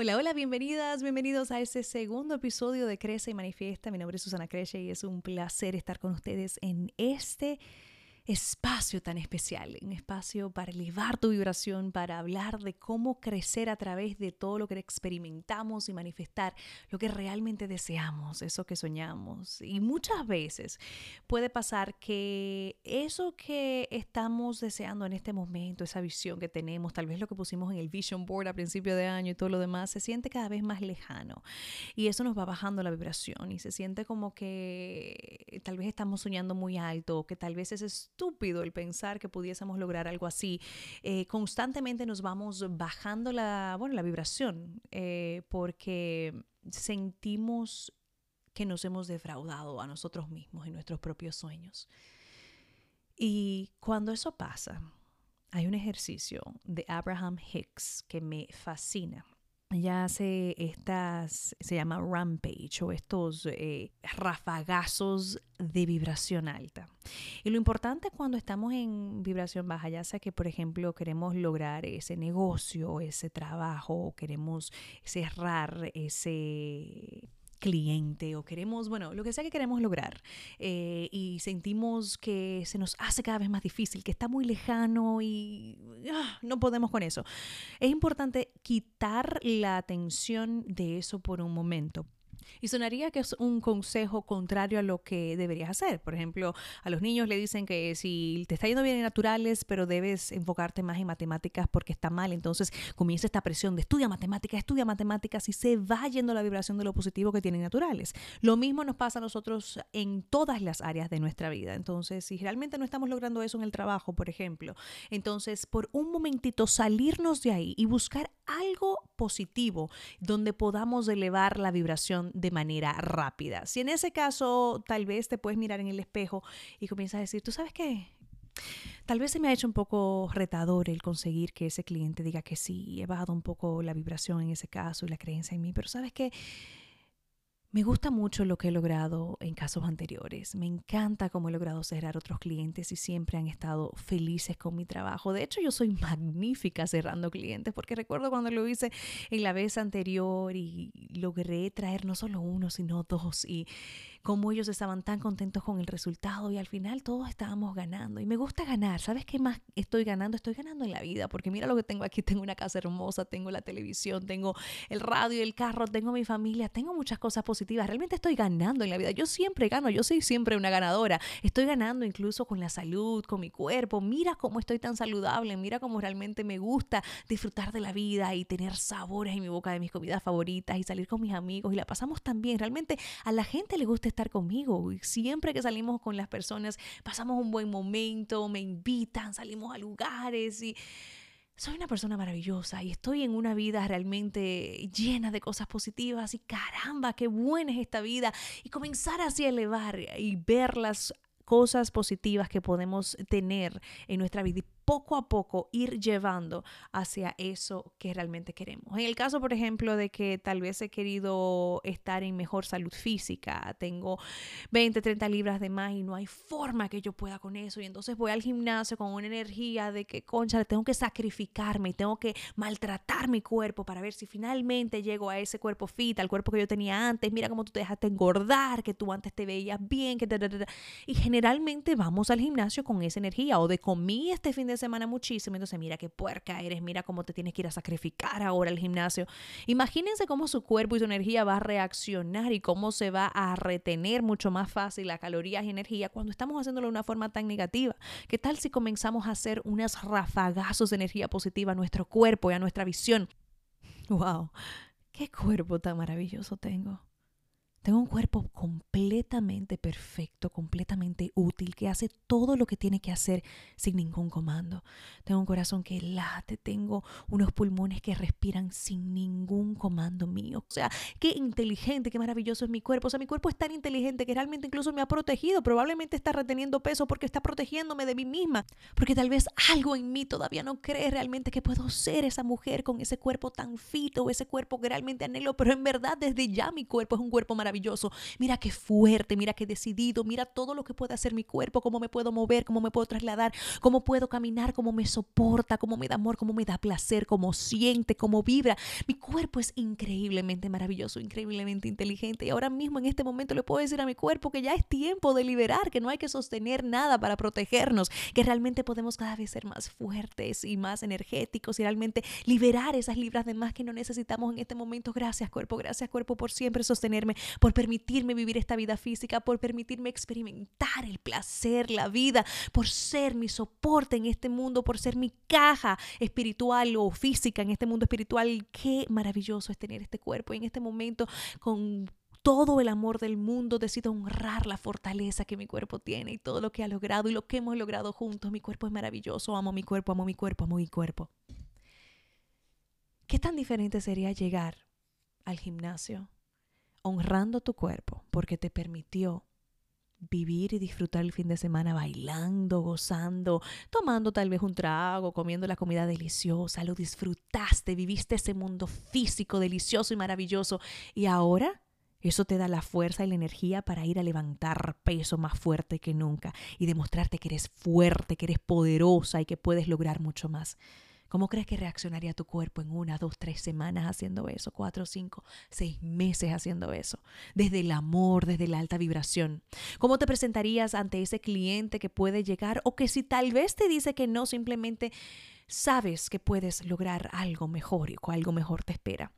Hola, hola, bienvenidas, bienvenidos a este segundo episodio de Crece y Manifiesta. Mi nombre es Susana Creche y es un placer estar con ustedes en este espacio tan especial, un espacio para elevar tu vibración, para hablar de cómo crecer a través de todo lo que experimentamos y manifestar lo que realmente deseamos, eso que soñamos. Y muchas veces puede pasar que eso que estamos deseando en este momento, esa visión que tenemos, tal vez lo que pusimos en el vision board a principio de año y todo lo demás, se siente cada vez más lejano. Y eso nos va bajando la vibración y se siente como que tal vez estamos soñando muy alto, que tal vez ese estúpido el pensar que pudiésemos lograr algo así. Eh, constantemente nos vamos bajando la, bueno, la vibración eh, porque sentimos que nos hemos defraudado a nosotros mismos en nuestros propios sueños. Y cuando eso pasa, hay un ejercicio de Abraham Hicks que me fascina ella hace estas, se llama rampage o estos eh, rafagazos de vibración alta. Y lo importante cuando estamos en vibración baja, ya sea que por ejemplo queremos lograr ese negocio, ese trabajo, queremos cerrar ese cliente o queremos, bueno, lo que sea que queremos lograr eh, y sentimos que se nos hace cada vez más difícil, que está muy lejano y ah, no podemos con eso. Es importante quitar la atención de eso por un momento y sonaría que es un consejo contrario a lo que deberías hacer. Por ejemplo, a los niños le dicen que si te está yendo bien en naturales, pero debes enfocarte más en matemáticas porque está mal, entonces comienza esta presión de estudia matemáticas, estudia matemáticas y se va yendo la vibración de lo positivo que tienen naturales. Lo mismo nos pasa a nosotros en todas las áreas de nuestra vida. Entonces, si realmente no estamos logrando eso en el trabajo, por ejemplo, entonces por un momentito salirnos de ahí y buscar algo positivo donde podamos elevar la vibración de manera rápida. Si en ese caso tal vez te puedes mirar en el espejo y comienzas a decir, ¿tú sabes qué? Tal vez se me ha hecho un poco retador el conseguir que ese cliente diga que sí, he bajado un poco la vibración en ese caso y la creencia en mí, pero sabes que me gusta mucho lo que he logrado en casos anteriores. Me encanta cómo he logrado cerrar otros clientes y siempre han estado felices con mi trabajo. De hecho, yo soy magnífica cerrando clientes porque recuerdo cuando lo hice en la vez anterior y logré traer no solo uno, sino dos. Y cómo ellos estaban tan contentos con el resultado y al final todos estábamos ganando. Y me gusta ganar. ¿Sabes qué más estoy ganando? Estoy ganando en la vida porque mira lo que tengo aquí. Tengo una casa hermosa, tengo la televisión, tengo el radio, el carro, tengo mi familia, tengo muchas cosas positivas. Realmente estoy ganando en la vida. Yo siempre gano, yo soy siempre una ganadora. Estoy ganando incluso con la salud, con mi cuerpo. Mira cómo estoy tan saludable, mira cómo realmente me gusta disfrutar de la vida y tener sabores en mi boca de mis comidas favoritas y salir con mis amigos y la pasamos tan bien. Realmente a la gente le gusta estar conmigo. Siempre que salimos con las personas, pasamos un buen momento, me invitan, salimos a lugares y soy una persona maravillosa y estoy en una vida realmente llena de cosas positivas y caramba, qué buena es esta vida y comenzar así a elevar y ver las cosas positivas que podemos tener en nuestra vida poco a poco ir llevando hacia eso que realmente queremos. En el caso, por ejemplo, de que tal vez he querido estar en mejor salud física, tengo 20, 30 libras de más y no hay forma que yo pueda con eso y entonces voy al gimnasio con una energía de que, concha, tengo que sacrificarme tengo que maltratar mi cuerpo para ver si finalmente llego a ese cuerpo fit, al cuerpo que yo tenía antes, mira cómo tú te dejaste engordar, que tú antes te veías bien, que... Y generalmente vamos al gimnasio con esa energía o de comí este fin de semana muchísimo, entonces mira qué puerca eres, mira cómo te tienes que ir a sacrificar ahora al gimnasio. Imagínense cómo su cuerpo y su energía va a reaccionar y cómo se va a retener mucho más fácil las calorías y energía cuando estamos haciéndolo de una forma tan negativa. ¿Qué tal si comenzamos a hacer unas rafagazos de energía positiva a nuestro cuerpo y a nuestra visión? ¡Wow! ¡Qué cuerpo tan maravilloso tengo! Tengo un cuerpo completamente perfecto, completamente útil, que hace todo lo que tiene que hacer sin ningún comando. Tengo un corazón que late, tengo unos pulmones que respiran sin ningún comando mío. O sea, qué inteligente, qué maravilloso es mi cuerpo. O sea, mi cuerpo es tan inteligente que realmente incluso me ha protegido. Probablemente está reteniendo peso porque está protegiéndome de mí misma. Porque tal vez algo en mí todavía no cree realmente que puedo ser esa mujer con ese cuerpo tan fito, ese cuerpo que realmente anhelo. Pero en verdad desde ya mi cuerpo es un cuerpo maravilloso mira qué fuerte, mira qué decidido, mira todo lo que puede hacer mi cuerpo, cómo me puedo mover, cómo me puedo trasladar, cómo puedo caminar, cómo me soporta, cómo me da amor, cómo me da placer, cómo siente, cómo vibra. Mi cuerpo es increíblemente maravilloso, increíblemente inteligente y ahora mismo en este momento le puedo decir a mi cuerpo que ya es tiempo de liberar, que no hay que sostener nada para protegernos, que realmente podemos cada vez ser más fuertes y más energéticos y realmente liberar esas libras de más que no necesitamos en este momento. Gracias cuerpo, gracias cuerpo por siempre sostenerme, por permitirme vivir esta vida física, por permitirme experimentar el placer, la vida, por ser mi soporte en este mundo, por ser mi caja espiritual o física en este mundo espiritual. Qué maravilloso es tener este cuerpo y en este momento con todo el amor del mundo, decido honrar la fortaleza que mi cuerpo tiene y todo lo que ha logrado y lo que hemos logrado juntos. Mi cuerpo es maravilloso, amo mi cuerpo, amo mi cuerpo, amo mi cuerpo. ¿Qué tan diferente sería llegar al gimnasio honrando tu cuerpo porque te permitió vivir y disfrutar el fin de semana bailando, gozando, tomando tal vez un trago, comiendo la comida deliciosa, lo disfrutaste, viviste ese mundo físico delicioso y maravilloso y ahora eso te da la fuerza y la energía para ir a levantar peso más fuerte que nunca y demostrarte que eres fuerte, que eres poderosa y que puedes lograr mucho más. ¿Cómo crees que reaccionaría tu cuerpo en una, dos, tres semanas haciendo eso? Cuatro, cinco, seis meses haciendo eso. Desde el amor, desde la alta vibración. ¿Cómo te presentarías ante ese cliente que puede llegar o que si tal vez te dice que no, simplemente sabes que puedes lograr algo mejor y algo mejor te espera?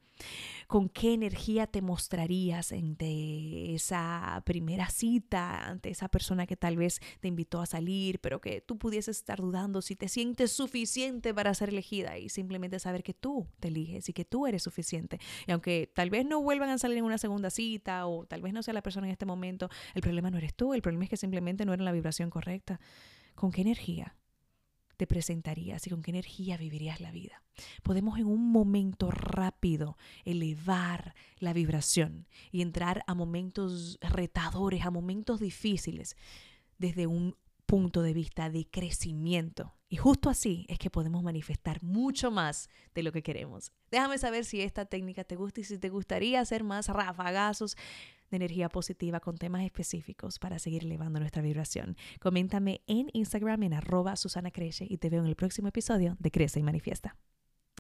Con qué energía te mostrarías ante esa primera cita, ante esa persona que tal vez te invitó a salir, pero que tú pudieses estar dudando si te sientes suficiente para ser elegida y simplemente saber que tú te eliges y que tú eres suficiente. Y aunque tal vez no vuelvan a salir en una segunda cita o tal vez no sea la persona en este momento, el problema no eres tú, el problema es que simplemente no era la vibración correcta. ¿Con qué energía? Te presentarías y con qué energía vivirías la vida. Podemos en un momento rápido elevar la vibración y entrar a momentos retadores, a momentos difíciles, desde un punto de vista de crecimiento. Y justo así es que podemos manifestar mucho más de lo que queremos. Déjame saber si esta técnica te gusta y si te gustaría hacer más rafagazos de energía positiva con temas específicos para seguir elevando nuestra vibración. Coméntame en Instagram en arroba Susana Crece y te veo en el próximo episodio de Crece y Manifiesta.